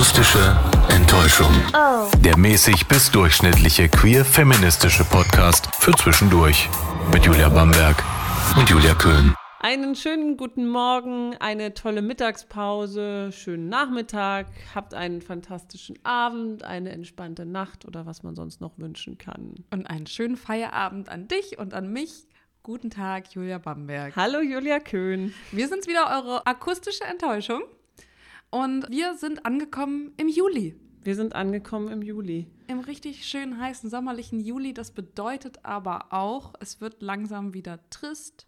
Akustische Enttäuschung. Oh. Der mäßig bis durchschnittliche queer-feministische Podcast für zwischendurch. Mit Julia Bamberg und Julia Köhn. Einen schönen guten Morgen, eine tolle Mittagspause, schönen Nachmittag, habt einen fantastischen Abend, eine entspannte Nacht oder was man sonst noch wünschen kann. Und einen schönen Feierabend an dich und an mich. Guten Tag, Julia Bamberg. Hallo Julia Köhn. Wir sind wieder eure akustische Enttäuschung und wir sind angekommen im Juli. Wir sind angekommen im Juli. Im richtig schönen heißen sommerlichen Juli. Das bedeutet aber auch, es wird langsam wieder trist.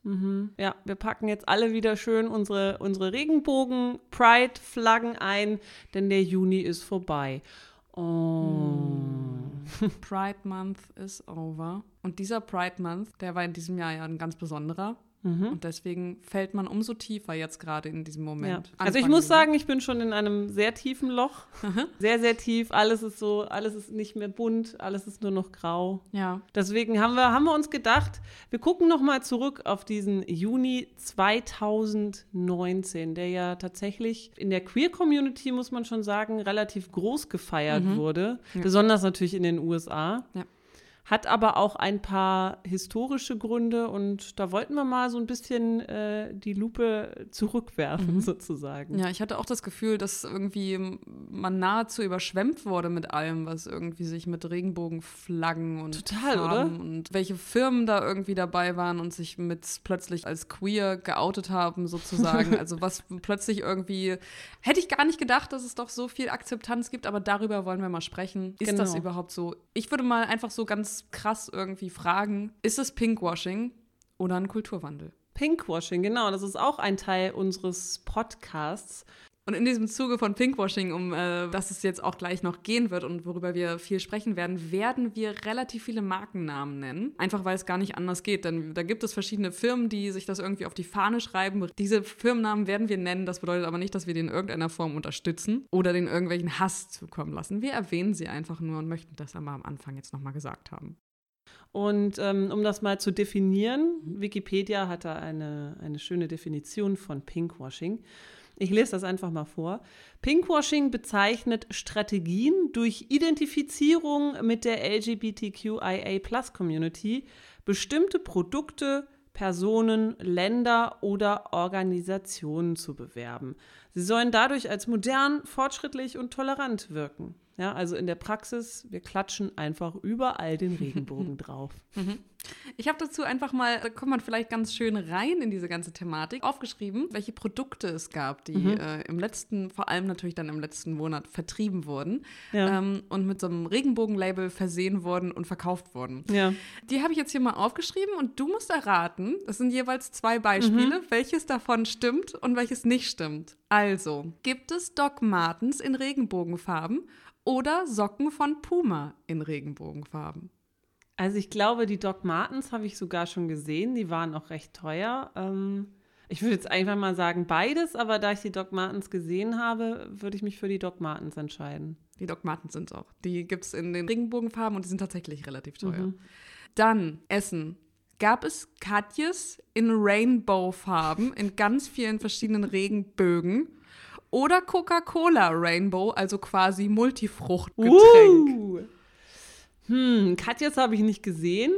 Ja, wir packen jetzt alle wieder schön unsere, unsere Regenbogen-Pride-Flaggen ein, denn der Juni ist vorbei. Oh. Pride Month is over. Und dieser Pride Month, der war in diesem Jahr ja ein ganz besonderer. Und deswegen fällt man umso tiefer jetzt gerade in diesem Ja. Moment. Also ich muss sagen, ich bin schon in einem sehr tiefen Loch. Sehr, sehr tief. Alles ist so, alles ist nicht mehr bunt, alles ist nur noch grau. Ja. Deswegen haben wir, haben wir uns gedacht, wir gucken noch mal zurück auf diesen Juni 2019, der ja tatsächlich in der Queer-Community, muss man schon sagen, relativ groß gefeiert wurde. Besonders natürlich in den USA. Ja. Hat aber auch ein paar historische Gründe und da wollten wir mal so ein bisschen äh, die Lupe zurückwerfen, sozusagen. Ja, ich hatte auch das Gefühl, dass irgendwie man nahezu überschwemmt wurde mit allem, was irgendwie sich mit Regenbogenflaggen und Total, Farben oder? und welche Firmen da irgendwie dabei waren und sich mit plötzlich als queer geoutet haben sozusagen. also was plötzlich irgendwie hätte ich gar nicht gedacht, dass es doch so viel Akzeptanz gibt, aber darüber wollen wir mal sprechen. Ist das Genau. überhaupt so? Ich würde mal einfach so ganz krass irgendwie fragen, ist es Pinkwashing oder ein Kulturwandel? Pinkwashing, genau, das ist auch ein Teil unseres Podcasts. Und in diesem Zuge von Pinkwashing, um äh, das es jetzt auch gleich noch gehen wird und worüber wir viel sprechen werden, werden wir relativ viele Markennamen nennen. Einfach weil es gar nicht anders geht. Denn da gibt es verschiedene Firmen, die sich das irgendwie auf die Fahne schreiben. Diese Firmennamen werden wir nennen. Das bedeutet aber nicht, dass wir den in irgendeiner Form unterstützen oder den irgendwelchen Hass zukommen lassen. Wir erwähnen sie einfach nur und möchten das aber am Anfang jetzt nochmal gesagt haben. Und ähm, um das mal zu definieren, Wikipedia hat da eine, eine schöne Definition von Pinkwashing. Ich lese das einfach mal vor. Pinkwashing bezeichnet Strategien durch Identifizierung mit der LGBTQIA-Plus-Community, bestimmte Produkte, Personen, Länder oder Organisationen zu bewerben. Sie sollen dadurch als modern, fortschrittlich und tolerant wirken. Ja, also in der Praxis, wir klatschen einfach überall den Regenbogen drauf. Ich habe dazu einfach mal, da kommt man vielleicht ganz schön rein in diese ganze Thematik, aufgeschrieben, welche Produkte es gab, die äh, im letzten, vor allem natürlich dann im letzten Monat vertrieben wurden Ja. ähm, und mit so einem Regenbogenlabel versehen wurden und verkauft wurden. Ja. Die habe ich jetzt hier mal aufgeschrieben und du musst erraten, das sind jeweils zwei Beispiele, welches davon stimmt und welches nicht stimmt. Also, gibt es Doc Martens in Regenbogenfarben oder Socken von Puma in Regenbogenfarben? Also ich glaube, die Doc Martens habe ich sogar schon gesehen. Die waren auch recht teuer. Ähm, ich würde jetzt einfach mal sagen beides, aber da ich die Doc Martens gesehen habe, würde ich mich für die Doc Martens entscheiden. Die Doc Martens sind auch. Die gibt es in den Regenbogenfarben und die sind tatsächlich relativ teuer. Dann Essen. Gab es Katjes in Rainbow-Farben in ganz vielen verschiedenen Regenbögen? Oder Coca-Cola Rainbow, also quasi Multifruchtgetränk? Uh. Hm, Katjes habe ich nicht gesehen.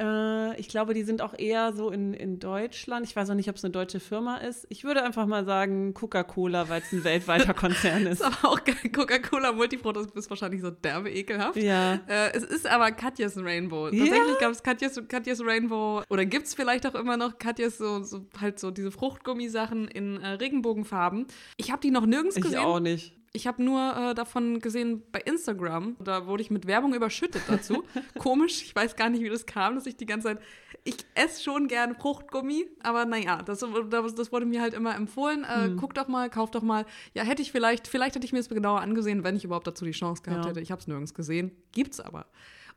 Äh, ich glaube, die sind auch eher so in, in Deutschland. Ich weiß auch nicht, ob es eine deutsche Firma ist. Ich würde einfach mal sagen Coca-Cola, weil es ein weltweiter Konzern ist. ist aber auch. Coca-Cola das ist wahrscheinlich so derbe ekelhaft. Ja. Äh, es ist aber Katjes Rainbow. Ja? Tatsächlich gab es Katjes, Katjes Rainbow oder gibt es vielleicht auch immer noch Katjes, so, so halt so diese Fruchtgummisachen in äh, Regenbogenfarben. Ich habe die noch nirgends Ich gesehen. auch nicht. Ich habe nur äh, davon gesehen bei Instagram. Da wurde ich mit Werbung überschüttet dazu. Komisch, ich weiß gar nicht, wie das kam, dass ich die ganze Zeit. Ich esse schon gern Fruchtgummi, aber naja, das, das, das wurde mir halt immer empfohlen. Äh, Guck doch mal, kauf doch mal. Ja, hätte ich vielleicht, vielleicht hätte ich mir das genauer angesehen, wenn ich überhaupt dazu die Chance gehabt Ja. hätte. Ich habe es nirgends gesehen. Gibt's aber.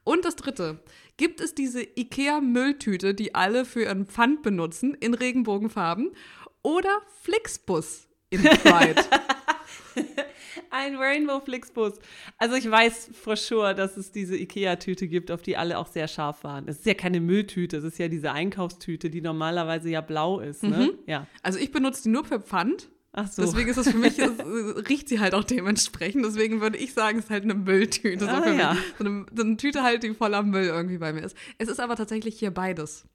Und das dritte, gibt es diese IKEA-Mülltüte, die alle für ihren Pfand benutzen, in Regenbogenfarben? Oder Flixbus in Pride? Ein Rainbow Flixbus. Also ich weiß for sure, dass es diese Ikea-Tüte gibt, auf die alle auch sehr scharf waren. Es ist ja keine Mülltüte, es ist ja diese Einkaufstüte, die normalerweise ja blau ist. Ne? Ja. Also ich benutze die nur für Pfand. Ach so. Deswegen ist es für mich, es, riecht sie halt auch dementsprechend. Deswegen würde ich sagen, es ist halt eine Mülltüte. So, Ah, mich. ja. so, eine, so eine Tüte halt, die voller Müll irgendwie bei mir ist. Es ist aber tatsächlich hier beides.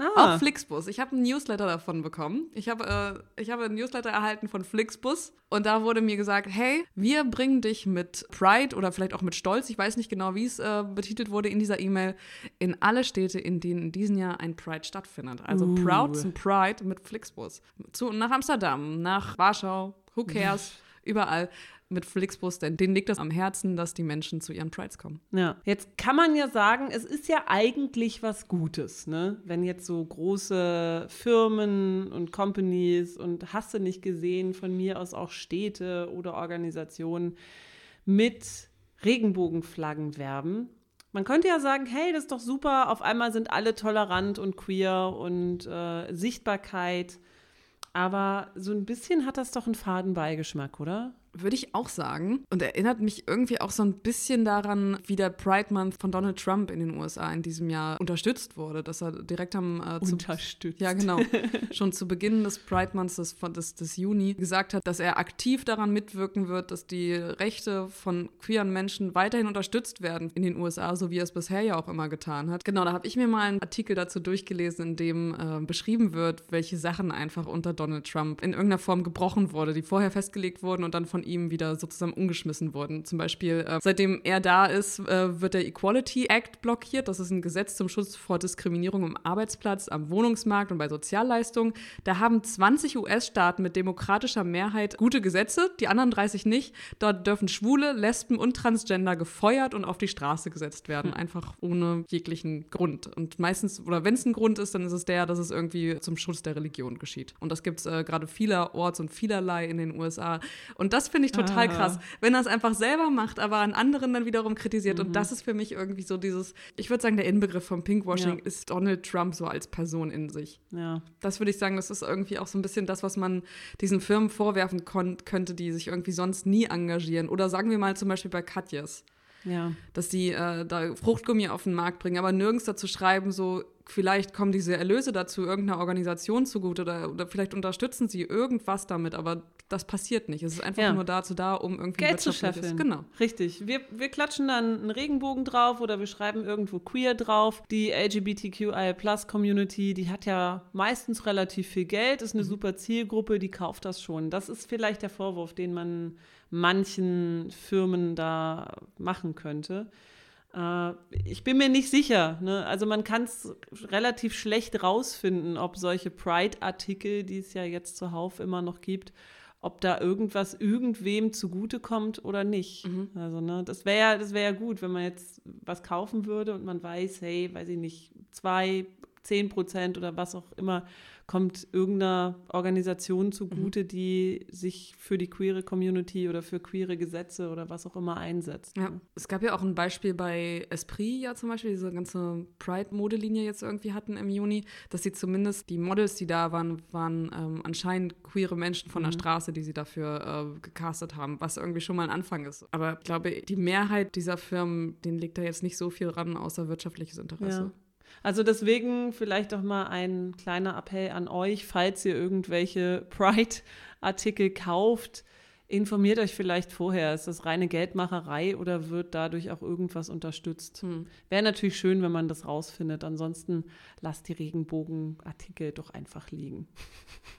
Ah, Auch Flixbus. Ich habe einen Newsletter davon bekommen. Ich habe äh, ich habe einen Newsletter erhalten von Flixbus und da wurde mir gesagt, hey, wir bringen dich mit Pride oder vielleicht auch mit Stolz, ich weiß nicht genau, wie es äh, betitelt wurde in dieser E-Mail, in alle Städte, in denen in diesem Jahr ein Pride stattfindet. Also Uh. Proud zum Pride mit Flixbus. Zu, nach Amsterdam, nach Warschau, who cares, überall mit Flixbus, denn denen liegt das am Herzen, dass die Menschen zu ihren Prides kommen. Ja, jetzt kann man ja sagen, es ist ja eigentlich was Gutes, ne? Wenn jetzt so große Firmen und Companies und hast du nicht gesehen, von mir aus auch Städte oder Organisationen mit Regenbogenflaggen werben. Man könnte ja sagen, hey, das ist doch super, auf einmal sind alle tolerant und queer und äh, Sichtbarkeit. Aber so ein bisschen hat das doch einen faden Beigeschmack, oder? Würde ich auch sagen. Und erinnert mich irgendwie auch so ein bisschen daran, wie der Pride Month von Donald Trump in den USA in diesem Jahr unterstützt wurde, dass er direkt am äh, Unterstützt. ja, genau. Schon zu Beginn des Pride Months des, des, des Juni gesagt hat, dass er aktiv daran mitwirken wird, dass die Rechte von queeren Menschen weiterhin unterstützt werden in den USA, so wie er es bisher ja auch immer getan hat. Genau, da habe ich mir mal einen Artikel dazu durchgelesen, in dem äh, beschrieben wird, welche Sachen einfach unter Donald Trump in irgendeiner Form gebrochen wurde, die vorher festgelegt wurden und dann von ihm wieder sozusagen umgeschmissen wurden. Zum Beispiel, äh, seitdem er da ist, äh, wird der Equality Act blockiert. Das ist ein Gesetz zum Schutz vor Diskriminierung am Arbeitsplatz, am Wohnungsmarkt und bei Sozialleistungen. Da haben 20 US-Staaten mit demokratischer Mehrheit gute Gesetze, die anderen 30 nicht. Dort dürfen Schwule, Lesben und Transgender gefeuert und auf die Straße gesetzt werden, einfach ohne jeglichen Grund. Und meistens, oder wenn es ein Grund ist, dann ist es der, dass es irgendwie zum Schutz der Religion geschieht. Und das gibt es äh, gerade vielerorts und vielerlei in den USA. Und das finde ich total Ah. krass, wenn er es einfach selber macht, aber an anderen dann wiederum kritisiert. Und das ist für mich irgendwie so dieses, ich würde sagen, der Inbegriff vom Pinkwashing Ja. ist Donald Trump so als Person in sich. Ja. Das würde ich sagen, das ist irgendwie auch so ein bisschen das, was man diesen Firmen vorwerfen könnte, die sich irgendwie sonst nie engagieren. Oder sagen wir mal zum Beispiel bei Katjes, Ja. dass die äh, da Fruchtgummi auf den Markt bringen, aber nirgends dazu schreiben, so vielleicht kommen diese Erlöse dazu irgendeiner Organisation zugute oder, oder vielleicht unterstützen sie irgendwas damit, aber das passiert nicht. Es ist einfach Ja. nur dazu da, um irgendwie Geld zu scheffeln. Genau. Richtig. Wir, wir klatschen dann einen Regenbogen drauf oder wir schreiben irgendwo queer drauf. Die LGBTQI-Plus-Community, die hat ja meistens relativ viel Geld, ist eine super Zielgruppe, die kauft das schon. Das ist vielleicht der Vorwurf, den man manchen Firmen da machen könnte. Äh, ich bin mir nicht sicher. Ne? Also man kann es relativ schlecht rausfinden, ob solche Pride-Artikel, die es ja jetzt zuhauf immer noch gibt, ob da irgendwas irgendwem zugutekommt oder nicht. Also, ne, das wäre ja, das wäre ja gut, wenn man jetzt was kaufen würde und man weiß, hey, weiß ich nicht, zwei, zehn Prozent oder was auch immer kommt irgendeiner Organisation zugute, die sich für die queere Community oder für queere Gesetze oder was auch immer einsetzt. Ja, ne? es gab ja auch ein Beispiel bei Esprit ja zum Beispiel, diese ganze Pride-Modelinie jetzt irgendwie hatten im Juni, dass sie zumindest die Models, die da waren, waren ähm, anscheinend queere Menschen von der Straße, die sie dafür äh, gecastet haben, was irgendwie schon mal ein Anfang ist. Aber ich glaube, die Mehrheit dieser Firmen, denen liegt da jetzt nicht so viel ran, außer wirtschaftliches Interesse. Ja. Also deswegen vielleicht doch mal ein kleiner Appell an euch, falls ihr irgendwelche Pride-Artikel kauft, informiert euch vielleicht vorher, ist das reine Geldmacherei oder wird dadurch auch irgendwas unterstützt? Hm. Wäre natürlich schön, wenn man das rausfindet. Ansonsten lasst die Regenbogenartikel doch einfach liegen.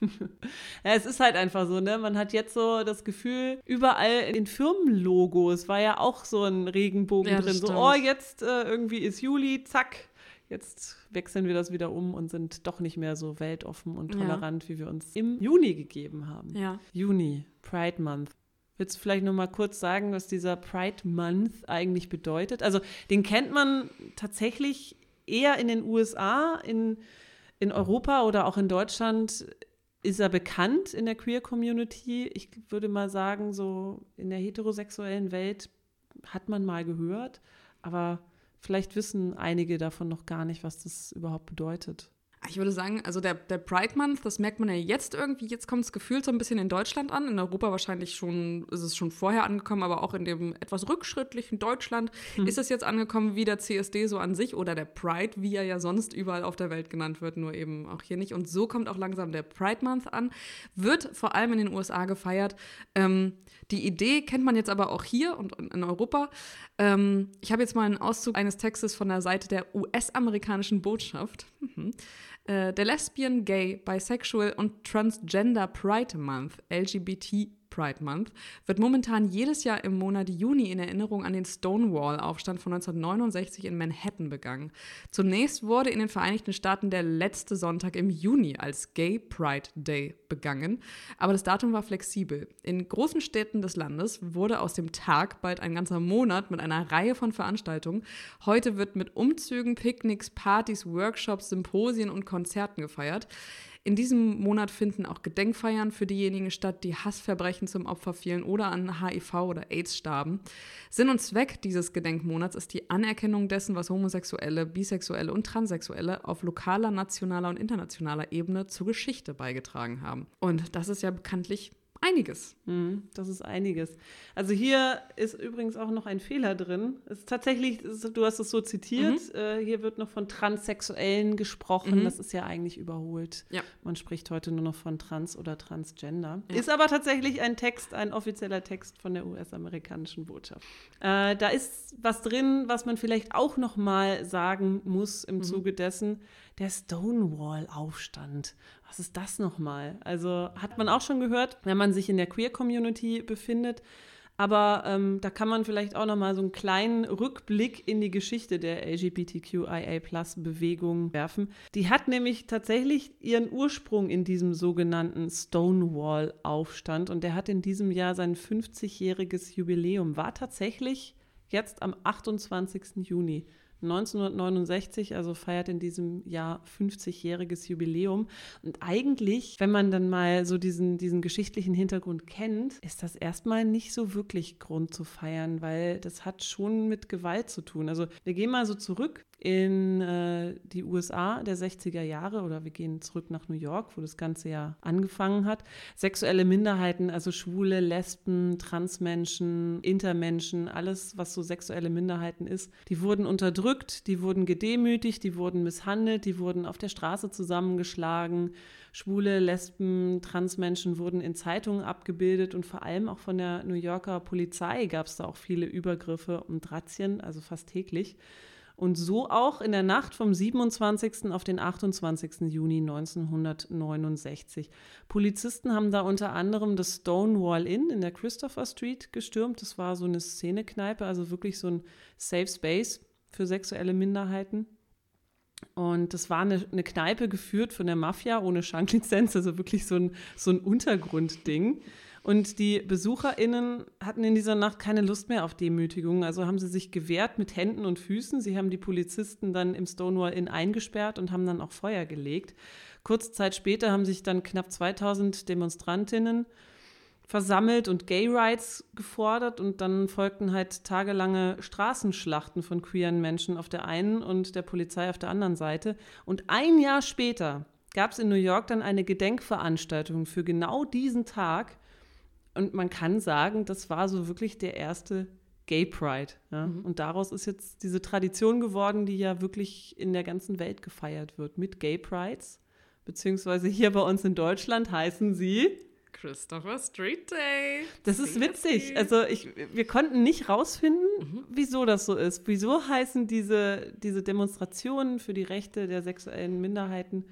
ja, es ist halt einfach so, ne? Man hat jetzt so das Gefühl, überall in Firmenlogos war ja auch so ein Regenbogen Ja, drin. So, stimmt. oh, jetzt äh, irgendwie ist Juli, zack. Jetzt wechseln wir das wieder um und sind doch nicht mehr so weltoffen und Ja. tolerant, wie wir uns im Juni gegeben haben. Ja. Juni, Pride Month. Willst du vielleicht noch mal kurz sagen, was dieser Pride Month eigentlich bedeutet? Also den kennt man tatsächlich eher in den USA, in, in Europa oder auch in Deutschland ist er bekannt in der Queer Community. Ich würde mal sagen, so in der heterosexuellen Welt hat man mal gehört, aber vielleicht wissen einige davon noch gar nicht, was das überhaupt bedeutet. Ich würde sagen, also der, der Pride Month, das merkt man ja jetzt irgendwie, jetzt kommt es gefühlt so ein bisschen in Deutschland an. In Europa wahrscheinlich schon, ist es schon vorher angekommen, aber auch in dem etwas rückschrittlichen Deutschland hm. ist es jetzt angekommen, wie der CSD so an sich oder der Pride, wie er ja sonst überall auf der Welt genannt wird, nur eben auch hier nicht. Und so kommt auch langsam der Pride Month an, wird vor allem in den USA gefeiert. Ähm, die Idee kennt man jetzt aber auch hier und in Europa. Ähm, ich habe jetzt mal einen Auszug eines Textes von der Seite der US-amerikanischen Botschaft. Äh, der Lesbian, Gay, Bisexual und Transgender Pride Month, LGBT Pride Month, wird momentan jedes Jahr im Monat Juni in Erinnerung an den Stonewall-Aufstand von 1969 in Manhattan begangen. Zunächst wurde in den Vereinigten Staaten der letzte Sonntag im Juni als Gay Pride Day begangen, aber das Datum war flexibel. In großen Städten des Landes wurde aus dem Tag bald ein ganzer Monat mit einer Reihe von Veranstaltungen. Heute wird mit Umzügen, Picknicks, Partys, Workshops, Symposien und Konzerten gefeiert. In diesem Monat finden auch Gedenkfeiern für diejenigen statt, die Hassverbrechen zum Opfer fielen oder an HIV oder AIDS starben. Sinn und Zweck dieses Gedenkmonats ist die Anerkennung dessen, was Homosexuelle, Bisexuelle und Transsexuelle auf lokaler, nationaler und internationaler Ebene zur Geschichte beigetragen haben. Und das ist ja bekanntlich einiges. Mhm, das ist einiges. Also hier ist übrigens auch noch ein Fehler drin. Es ist tatsächlich, du hast es so zitiert, mhm. äh, hier wird noch von Transsexuellen gesprochen. Mhm. Das ist ja eigentlich überholt. Ja. Man spricht heute nur noch von Trans oder Transgender. Ja. Ist aber tatsächlich ein Text, ein offizieller Text von der US-amerikanischen Botschaft. Äh, da ist was drin, was man vielleicht auch noch mal sagen muss im mhm. Zuge dessen der Stonewall-Aufstand. Was ist das nochmal? Also hat man auch schon gehört, wenn man sich in der Queer-Community befindet. Aber ähm, da kann man vielleicht auch nochmal so einen kleinen Rückblick in die Geschichte der LGBTQIA-Plus-Bewegung werfen. Die hat nämlich tatsächlich ihren Ursprung in diesem sogenannten Stonewall-Aufstand und der hat in diesem Jahr sein 50-jähriges Jubiläum, war tatsächlich jetzt am 28. Juni. 1969, also feiert in diesem Jahr 50-jähriges Jubiläum. Und eigentlich, wenn man dann mal so diesen, diesen geschichtlichen Hintergrund kennt, ist das erstmal nicht so wirklich Grund zu feiern, weil das hat schon mit Gewalt zu tun. Also wir gehen mal so zurück in äh, die USA der 60er Jahre oder wir gehen zurück nach New York, wo das Ganze ja angefangen hat. Sexuelle Minderheiten, also Schwule, Lesben, Transmenschen, Intermenschen, alles, was so sexuelle Minderheiten ist, die wurden unterdrückt, die wurden gedemütigt, die wurden misshandelt, die wurden auf der Straße zusammengeschlagen. Schwule, Lesben, Transmenschen wurden in Zeitungen abgebildet und vor allem auch von der New Yorker Polizei gab es da auch viele Übergriffe und Razzien, also fast täglich. Und so auch in der Nacht vom 27. auf den 28. Juni 1969. Polizisten haben da unter anderem das Stonewall Inn in der Christopher Street gestürmt. Das war so eine Szenekneipe, also wirklich so ein Safe Space für sexuelle Minderheiten. Und das war eine, eine Kneipe geführt von der Mafia ohne Schanklizenz, also wirklich so ein, so ein Untergrundding. Und die BesucherInnen hatten in dieser Nacht keine Lust mehr auf Demütigung. Also haben sie sich gewehrt mit Händen und Füßen. Sie haben die Polizisten dann im Stonewall Inn eingesperrt und haben dann auch Feuer gelegt. Kurze Zeit später haben sich dann knapp 2000 Demonstrantinnen versammelt und Gay Rights gefordert und dann folgten halt tagelange Straßenschlachten von queeren Menschen auf der einen und der Polizei auf der anderen Seite. Und ein Jahr später gab es in New York dann eine Gedenkveranstaltung für genau diesen Tag und man kann sagen, das war so wirklich der erste Gay Pride. Ja? Mhm. Und daraus ist jetzt diese Tradition geworden, die ja wirklich in der ganzen Welt gefeiert wird mit Gay Prides. Beziehungsweise hier bei uns in Deutschland heißen sie Christopher Street Day. Das ist witzig. Also ich, wir konnten nicht rausfinden, mhm. wieso das so ist. Wieso heißen diese, diese Demonstrationen für die Rechte der sexuellen Minderheiten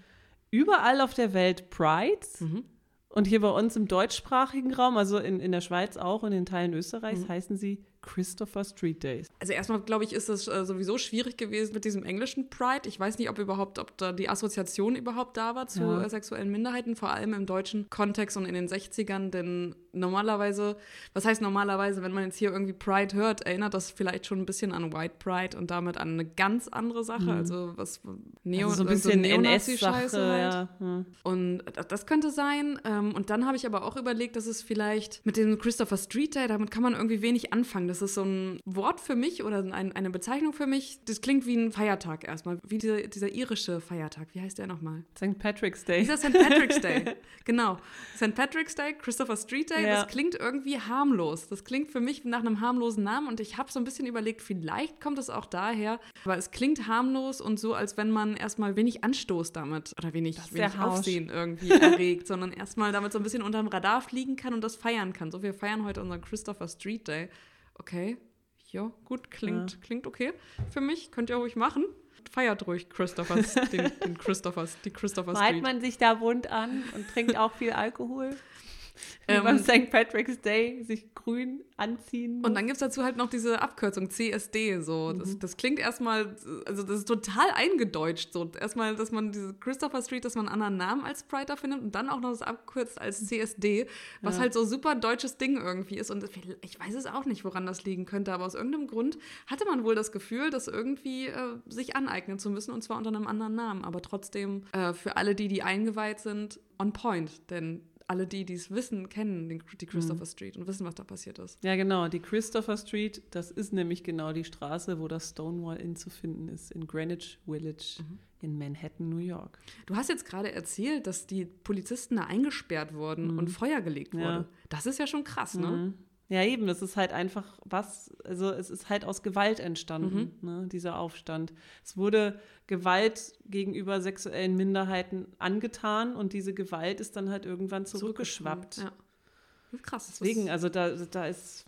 überall auf der Welt Pride? Mhm. Und hier bei uns im deutschsprachigen Raum, also in, in der Schweiz auch und in Teilen Österreichs, mhm. heißen sie Christopher Street Days. Also erstmal, glaube ich, ist es äh, sowieso schwierig gewesen mit diesem englischen Pride. Ich weiß nicht, ob überhaupt, ob da die Assoziation überhaupt da war zu ja. äh, sexuellen Minderheiten, vor allem im deutschen Kontext und in den 60ern. Denn normalerweise, was heißt normalerweise, wenn man jetzt hier irgendwie Pride hört, erinnert das vielleicht schon ein bisschen an White Pride und damit an eine ganz andere Sache. Mhm. Also was Neo also so ein bisschen so NS-Scheiße halt. Ja. Mhm. Und das könnte sein. Ähm, und dann habe ich aber auch überlegt, dass es vielleicht mit dem Christopher Street Day, damit kann man irgendwie wenig anfangen das ist so ein Wort für mich oder ein, eine Bezeichnung für mich. Das klingt wie ein Feiertag erstmal, wie dieser, dieser irische Feiertag. Wie heißt der nochmal? St. Patrick's Day. Dieser St. Patrick's Day. genau. St. Patrick's Day, Christopher Street Day, Ja. das klingt irgendwie harmlos. Das klingt für mich nach einem harmlosen Namen und ich habe so ein bisschen überlegt, vielleicht kommt es auch daher, aber es klingt harmlos und so, als wenn man erstmal wenig Anstoß damit oder wenig, wenig. Aufsehen irgendwie erregt, sondern erstmal damit so ein bisschen unterm Radar fliegen kann und das feiern kann. So, wir feiern heute unseren Christopher Street Day. Okay, ja, gut, klingt, klingt okay für mich. Könnt ihr ruhig machen. Feiert ruhig Christophers, den, den Christophers, die Christopher Malt man sich da bunt an und trinkt auch viel Alkohol. Ähm, beim St. Patrick's Day sich grün anziehen. Und dann gibt es dazu halt noch diese Abkürzung CSD. So. Das, das klingt erstmal, also das ist total eingedeutscht. So. Erstmal, dass man diese Christopher Street, dass man einen anderen Namen als da findet und dann auch noch das abkürzt als CSD, was Ja. halt so super deutsches Ding irgendwie ist. Und ich weiß es auch nicht, woran das liegen könnte, aber aus irgendeinem Grund hatte man wohl das Gefühl, das irgendwie äh, sich aneignen zu müssen und zwar unter einem anderen Namen. Aber trotzdem äh, für alle, die, die eingeweiht sind, on point. Denn alle, die die es wissen, kennen den, die Christopher Street und wissen, was da passiert ist. ja, genau. Die Christopher Street, das ist nämlich genau die Straße, wo das Stonewall Inn zu finden ist, in Greenwich Village Mhm. in Manhattan, New York. Du hast jetzt gerade erzählt, dass die Polizisten da eingesperrt wurden und Feuer gelegt wurde. Ja. Das ist ja schon krass, ne? Ja, eben, das ist halt einfach was, also es ist halt aus Gewalt entstanden, Mhm. ne, dieser Aufstand. Es wurde Gewalt gegenüber sexuellen Minderheiten angetan und diese Gewalt ist dann halt irgendwann zurückgeschwappt. Ja. Ist Krass. Deswegen, also da, da ist,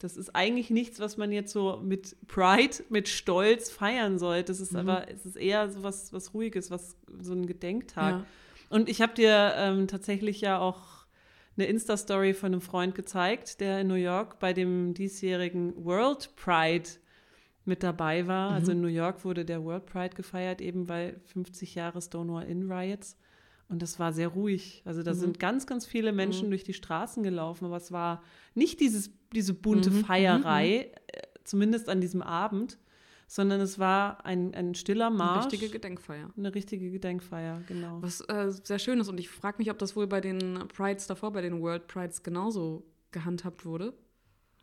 das ist eigentlich nichts, was man jetzt so mit Pride, mit Stolz feiern sollte. Das ist Mhm. aber, es ist eher so was, was Ruhiges, was, so ein Gedenktag. Ja. Und ich habe dir ähm, tatsächlich ja auch eine Insta-Story von einem Freund gezeigt, der in New York bei dem diesjährigen World Pride mit dabei war. Also in New York wurde der World Pride gefeiert, eben weil 50 Jahre Stonewall Inn Riots. Und das war sehr ruhig. Also da sind ganz, ganz viele Menschen durch die Straßen gelaufen, aber es war nicht dieses, diese bunte Feierei, äh, zumindest an diesem Abend, sondern es war ein, ein stiller Eine Marsch. richtige Gedenkfeier. Eine richtige Gedenkfeier, genau. Was äh, sehr schön ist. Und ich frage mich, ob das wohl bei den Prides davor, bei den World Prides genauso gehandhabt wurde.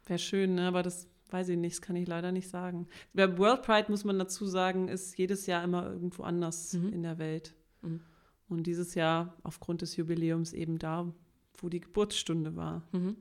Wäre schön, ne? aber das weiß ich nicht, das kann ich leider nicht sagen. Bei World Pride, muss man dazu sagen, ist jedes Jahr immer irgendwo anders in der Welt. Mhm. Und dieses Jahr aufgrund des Jubiläums eben da, wo die Geburtsstunde war. Mhm.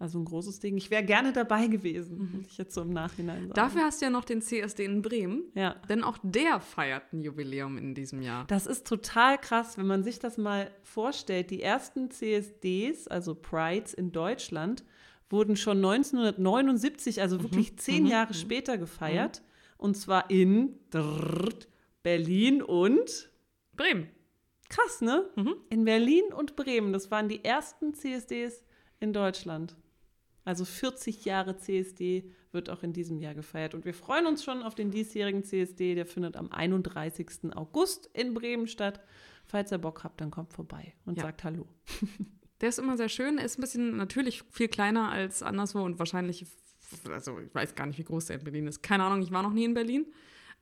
Also ein großes Ding. Ich wäre gerne dabei gewesen, muss ich jetzt so im Nachhinein sagen. Dafür hast du ja noch den CSD in Bremen. ja. Denn auch der feiert ein Jubiläum in diesem Jahr. Das ist total krass, wenn man sich das mal vorstellt. Die ersten CSDs, also Prides in Deutschland, wurden schon 1979, also wirklich zehn Jahre später gefeiert. Und zwar in Berlin und Bremen. krass, ne? In Berlin und Bremen. Das waren die ersten CSDs in Deutschland. Also 40 Jahre CSD wird auch in diesem Jahr gefeiert. Und wir freuen uns schon auf den diesjährigen CSD. Der findet am 31. August in Bremen statt. Falls ihr Bock habt, dann kommt vorbei und Ja. sagt Hallo. Der ist immer sehr schön. Er ist ein bisschen natürlich viel kleiner als anderswo und wahrscheinlich, also ich weiß gar nicht, wie groß der in Berlin ist. Keine Ahnung, ich war noch nie in Berlin.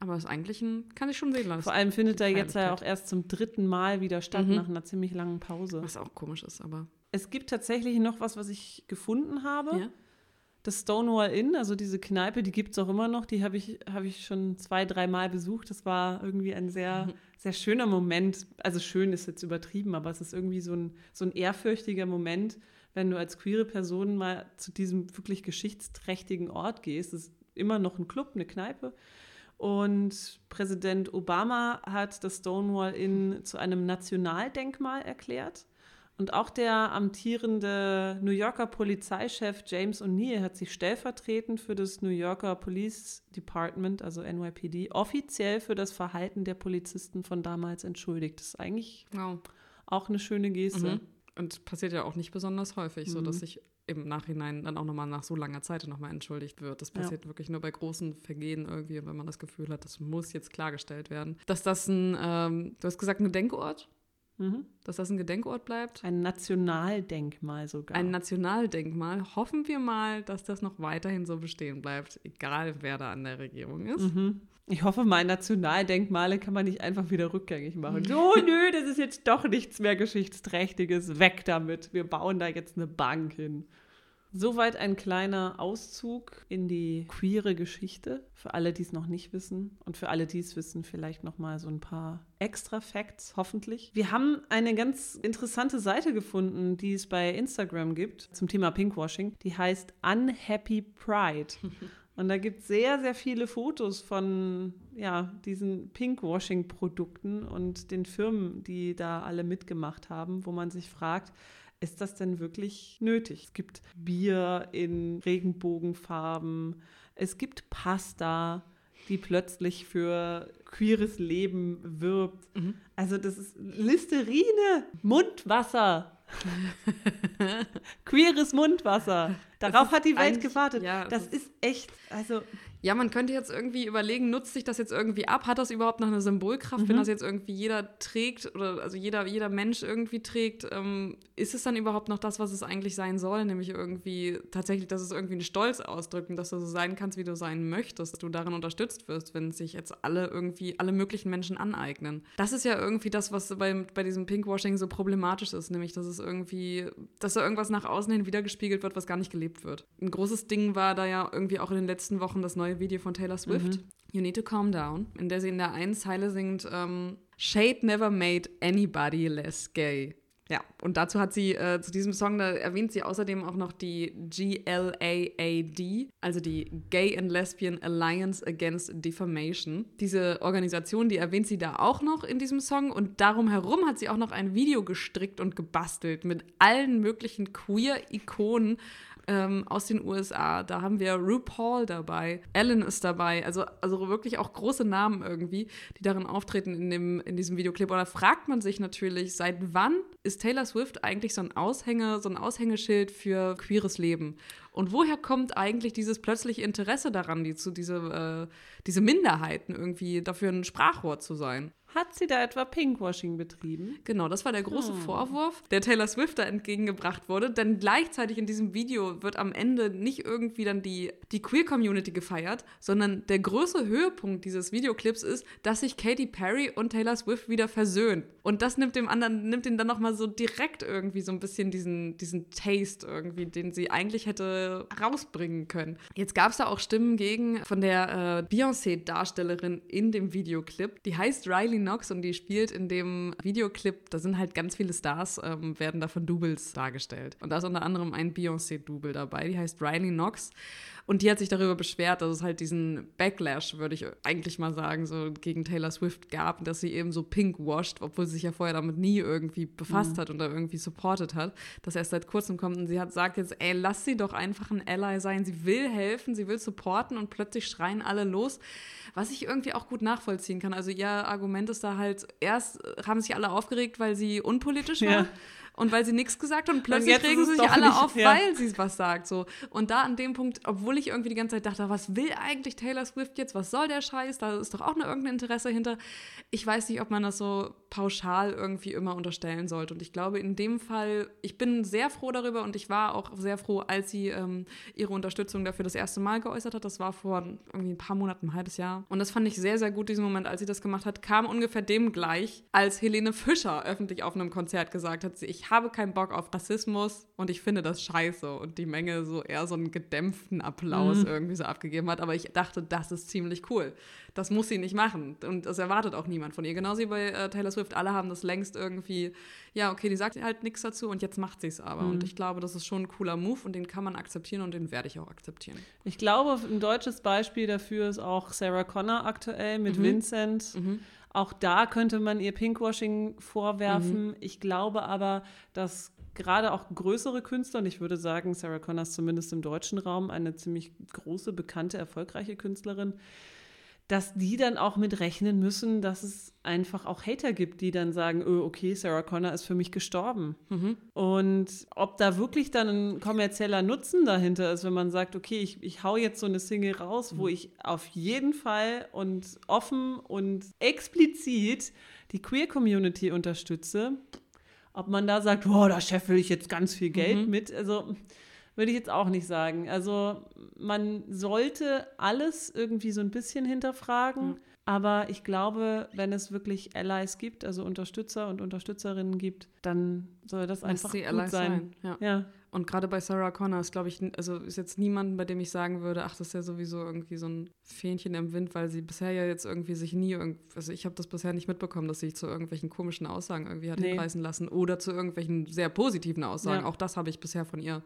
Aber das eigentlich ein, kann ich schon sehen lassen. Vor allem findet er jetzt ja auch erst zum dritten Mal wieder statt, nach einer ziemlich langen Pause. Was auch komisch ist, aber. Es gibt tatsächlich noch was, was ich gefunden habe. Ja. Das Stonewall Inn, also diese Kneipe, die gibt es auch immer noch. Die habe ich, hab ich schon zwei, dreimal besucht. Das war irgendwie ein sehr, sehr schöner Moment. Also schön ist jetzt übertrieben, aber es ist irgendwie so ein, so ein ehrfürchtiger Moment, wenn du als queere Person mal zu diesem wirklich geschichtsträchtigen Ort gehst. Es ist immer noch ein Club, eine Kneipe. Und Präsident Obama hat das Stonewall Inn zu einem Nationaldenkmal erklärt. Und auch der amtierende New Yorker Polizeichef James O'Neill hat sich stellvertretend für das New Yorker Police Department, also NYPD, offiziell für das Verhalten der Polizisten von damals entschuldigt. Das ist eigentlich Wow. auch eine schöne Geste. Mhm. Und passiert ja auch nicht besonders häufig, so Mhm. dass sich im Nachhinein dann auch nochmal nach so langer Zeit nochmal entschuldigt wird. Das Ja. passiert wirklich nur bei großen Vergehen irgendwie, wenn man das Gefühl hat, das muss jetzt klargestellt werden. Dass das ein, ähm, du hast gesagt, ein Gedenkort, Mhm. dass das ein Gedenkort bleibt. Ein Nationaldenkmal sogar. Ein Nationaldenkmal. Hoffen wir mal, dass das noch weiterhin so bestehen bleibt, egal wer da an der Regierung ist. Mhm. Ich hoffe, mein Nationaldenkmale kann man nicht einfach wieder rückgängig machen. So, nö, das ist jetzt doch nichts mehr Geschichtsträchtiges. Weg damit. Wir bauen da jetzt eine Bank hin. Soweit ein kleiner Auszug in die queere Geschichte. Für alle, die es noch nicht wissen und für alle, die es wissen, vielleicht noch mal so ein paar extra Facts, hoffentlich. Wir haben eine ganz interessante Seite gefunden, die es bei Instagram gibt zum Thema Pinkwashing. Die heißt Unhappy Pride. Und da gibt es sehr, sehr viele Fotos von ja, diesen Pinkwashing-Produkten und den Firmen, die da alle mitgemacht haben, wo man sich fragt, ist das denn wirklich nötig? Es gibt Bier in Regenbogenfarben, es gibt Pasta, die plötzlich für queeres Leben wirbt. Mhm. Also das ist Listerine, Mundwasser. Queeres Mundwasser. Darauf hat die Welt gewartet. Ja, das ist echt, also ja, man könnte jetzt irgendwie überlegen, nutzt sich das jetzt irgendwie ab? Hat das überhaupt noch eine Symbolkraft, mhm. wenn das jetzt irgendwie jeder trägt oder also jeder, jeder Mensch irgendwie trägt? Ähm, ist es dann überhaupt noch das, was es eigentlich sein soll? Nämlich irgendwie tatsächlich, dass es irgendwie einen Stolz ausdrückt und dass du so sein kannst, wie du sein möchtest, dass du darin unterstützt wirst, wenn sich jetzt alle irgendwie, alle möglichen Menschen aneignen. Das ist ja irgendwie das, was bei, bei diesem Pinkwashing so problematisch ist, nämlich, dass es irgendwie, dass da irgendwas nach außen hin wiedergespiegelt wird, was gar nicht gelebt wird. Ein großes Ding war da ja irgendwie auch in den letzten Wochen das neue Video von Taylor Swift, mhm. You Need to Calm Down, in der sie in der einen Zeile singt, ähm, Shade never made anybody less gay. Ja, und dazu hat sie, äh, zu diesem Song, da erwähnt sie außerdem auch noch die GLAAD, also die Gay and Lesbian Alliance Against Defamation. Diese Organisation, die erwähnt sie da auch noch in diesem Song und darum herum hat sie auch noch ein Video gestrickt und gebastelt mit allen möglichen Queer-Ikonen ähm, aus den USA. Da haben wir RuPaul dabei, Ellen ist dabei, also, also wirklich auch große Namen irgendwie, die darin auftreten in, dem, in diesem Videoclip. Und da fragt man sich natürlich, seit wann ist Taylor Swift eigentlich so ein Aushänge, so ein Aushängeschild für queeres Leben? Und woher kommt eigentlich dieses plötzliche Interesse daran, die, zu diese, äh, diese Minderheiten irgendwie dafür ein Sprachrohr zu sein? Hat sie da etwa Pinkwashing betrieben? Genau, das war der große hm. Vorwurf, der Taylor Swift da entgegengebracht wurde. Denn gleichzeitig in diesem Video wird am Ende nicht irgendwie dann die, die Queer-Community gefeiert, sondern der größte Höhepunkt dieses Videoclips ist, dass sich Katy Perry und Taylor Swift wieder versöhnen. Und das nimmt dem anderen, nimmt ihn dann nochmal so direkt irgendwie so ein bisschen diesen, diesen Taste irgendwie, den sie eigentlich hätte rausbringen können. Jetzt gab es da auch Stimmen gegen von der äh, Beyoncé-Darstellerin in dem Videoclip. Die heißt Riley Knox und die spielt in dem Videoclip, da sind halt ganz viele Stars, ähm, werden da von Doubles dargestellt. Und da ist unter anderem ein Beyoncé-Double dabei, die heißt Riley Knox. Und die hat sich darüber beschwert, dass es halt diesen Backlash, würde ich eigentlich mal sagen, so gegen Taylor Swift gab, dass sie eben so pink washed, obwohl sie sich ja vorher damit nie irgendwie befasst mhm. hat und da irgendwie supportet hat, dass er erst seit kurzem kommt und sie hat sagt jetzt, ey, lass sie doch einfach ein Ally sein. Sie will helfen, sie will supporten und plötzlich schreien alle los, was ich irgendwie auch gut nachvollziehen kann. Also ihr Argument ist da halt, erst haben sich alle aufgeregt, weil sie unpolitisch war. Ja und weil sie nichts gesagt hat und plötzlich und regen sie sich alle nicht, auf, ja. weil sie was sagt. So. Und da an dem Punkt, obwohl ich irgendwie die ganze Zeit dachte, was will eigentlich Taylor Swift jetzt? Was soll der Scheiß? Da ist doch auch noch irgendein Interesse hinter. Ich weiß nicht, ob man das so pauschal irgendwie immer unterstellen sollte. Und ich glaube, in dem Fall, ich bin sehr froh darüber und ich war auch sehr froh, als sie ähm, ihre Unterstützung dafür das erste Mal geäußert hat. Das war vor irgendwie ein paar Monaten, ein halbes Jahr. Und das fand ich sehr, sehr gut, diesen Moment, als sie das gemacht hat, kam ungefähr dem gleich, als Helene Fischer öffentlich auf einem Konzert gesagt hat, ich habe keinen Bock auf Rassismus und ich finde das scheiße. Und die Menge so eher so einen gedämpften Applaus mhm. irgendwie so abgegeben hat. Aber ich dachte, das ist ziemlich cool. Das muss sie nicht machen. Und das erwartet auch niemand von ihr. Genauso wie bei äh, Taylor Swift. Alle haben das längst irgendwie, ja, okay, die sagt halt nichts dazu und jetzt macht sie es aber. Mhm. Und ich glaube, das ist schon ein cooler Move und den kann man akzeptieren und den werde ich auch akzeptieren. Ich glaube, ein deutsches Beispiel dafür ist auch Sarah Connor aktuell mit mhm. Vincent. Auch da könnte man ihr Pinkwashing vorwerfen. Mhm. Ich glaube aber, dass gerade auch größere Künstler, und ich würde sagen, Sarah Connor ist zumindest im deutschen Raum eine ziemlich große, bekannte, erfolgreiche Künstlerin, dass die dann auch mit rechnen müssen, dass es einfach auch Hater gibt, die dann sagen, oh, okay, Sarah Connor ist für mich gestorben. Mhm. Und ob da wirklich dann ein kommerzieller Nutzen dahinter ist, wenn man sagt, okay, ich, ich hau jetzt so eine Single raus, mhm. wo ich auf jeden Fall und offen und explizit die Queer-Community unterstütze, ob man da sagt, oh, da scheffel ich jetzt ganz viel Geld mhm. mit. Also würde ich jetzt auch nicht sagen. Also man sollte alles irgendwie so ein bisschen hinterfragen. Mhm. Aber ich glaube, wenn es wirklich Allies gibt, also Unterstützer und Unterstützerinnen gibt, dann soll das einfach gut sein. sein. Ja. ja. Und gerade bei Sarah Connor ist, glaube ich, also ist jetzt niemand, bei dem ich sagen würde, ach, das ist ja sowieso irgendwie so ein Fähnchen im Wind, weil sie bisher ja jetzt irgendwie sich nie, also ich habe das bisher nicht mitbekommen, dass sie sich zu irgendwelchen komischen Aussagen irgendwie hat nee. hinreißen lassen oder zu irgendwelchen sehr positiven Aussagen. Ja. Auch das habe ich bisher von ihr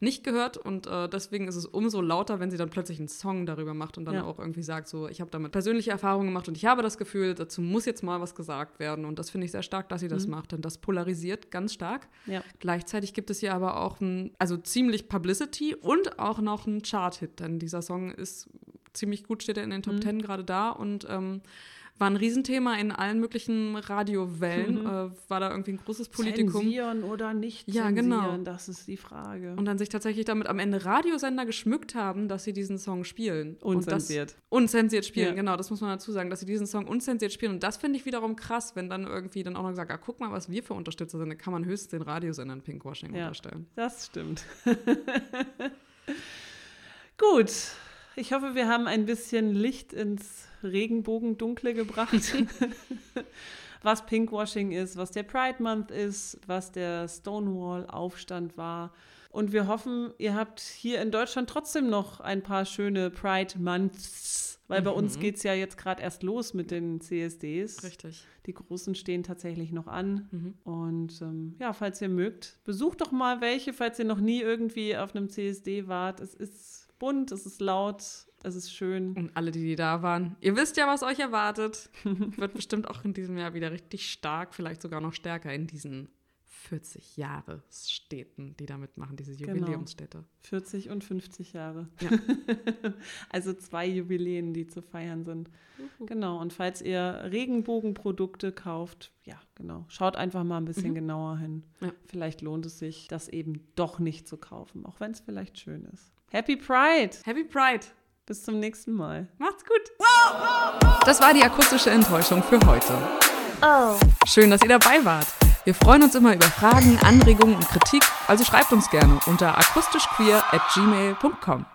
nicht gehört und äh, deswegen ist es umso lauter, wenn sie dann plötzlich einen Song darüber macht und dann ja. auch irgendwie sagt, so, ich habe damit persönliche Erfahrungen gemacht und ich habe das Gefühl, dazu muss jetzt mal was gesagt werden und das finde ich sehr stark, dass sie das mhm. macht, denn das polarisiert ganz stark. Ja. Gleichzeitig gibt es hier aber auch ein, also ziemlich Publicity und auch noch einen Chart-Hit, denn dieser Song ist ziemlich gut, steht er in den Top mhm. Ten gerade da und ähm, war ein Riesenthema in allen möglichen Radiowellen. Mhm. Äh, war da irgendwie ein großes Politikum. Zensieren oder nicht ja, zensieren, genau. das ist die Frage. Und dann sich tatsächlich damit am Ende Radiosender geschmückt haben, dass sie diesen Song spielen. Unzensiert. Das, unzensiert spielen, ja. genau, das muss man dazu sagen, dass sie diesen Song unzensiert spielen. Und das finde ich wiederum krass, wenn dann irgendwie dann auch noch gesagt, ah, guck mal, was wir für Unterstützer sind. Da kann man höchstens den Radiosendern Pinkwashing ja, unterstellen. Das stimmt. Gut. Ich hoffe, wir haben ein bisschen Licht ins Regenbogendunkle gebracht. was Pinkwashing ist, was der Pride Month ist, was der Stonewall-Aufstand war. Und wir hoffen, ihr habt hier in Deutschland trotzdem noch ein paar schöne Pride Months, weil mhm. bei uns mhm. geht es ja jetzt gerade erst los mit den CSDs. Richtig. Die großen stehen tatsächlich noch an. Mhm. Und ähm, ja, falls ihr mögt, besucht doch mal welche, falls ihr noch nie irgendwie auf einem CSD wart. Es ist bunt, es ist laut, es ist schön. Und alle, die, die da waren, ihr wisst ja, was euch erwartet. Wird bestimmt auch in diesem Jahr wieder richtig stark, vielleicht sogar noch stärker in diesen 40 Jahre Städten, die da mitmachen, diese genau. Jubiläumsstädte. Genau. 40 und 50 Jahre. Ja. also zwei Jubiläen, die zu feiern sind. Uhu. Genau. Und falls ihr Regenbogenprodukte kauft, ja, genau, schaut einfach mal ein bisschen mhm. genauer hin. Ja. Vielleicht lohnt es sich, das eben doch nicht zu kaufen, auch wenn es vielleicht schön ist. Happy Pride! Happy Pride! Bis zum nächsten Mal. Macht's gut! Das war die akustische Enttäuschung für heute. Oh. Schön, dass ihr dabei wart. Wir freuen uns immer über Fragen, Anregungen und Kritik, also schreibt uns gerne unter akustischqueer at gmail.com.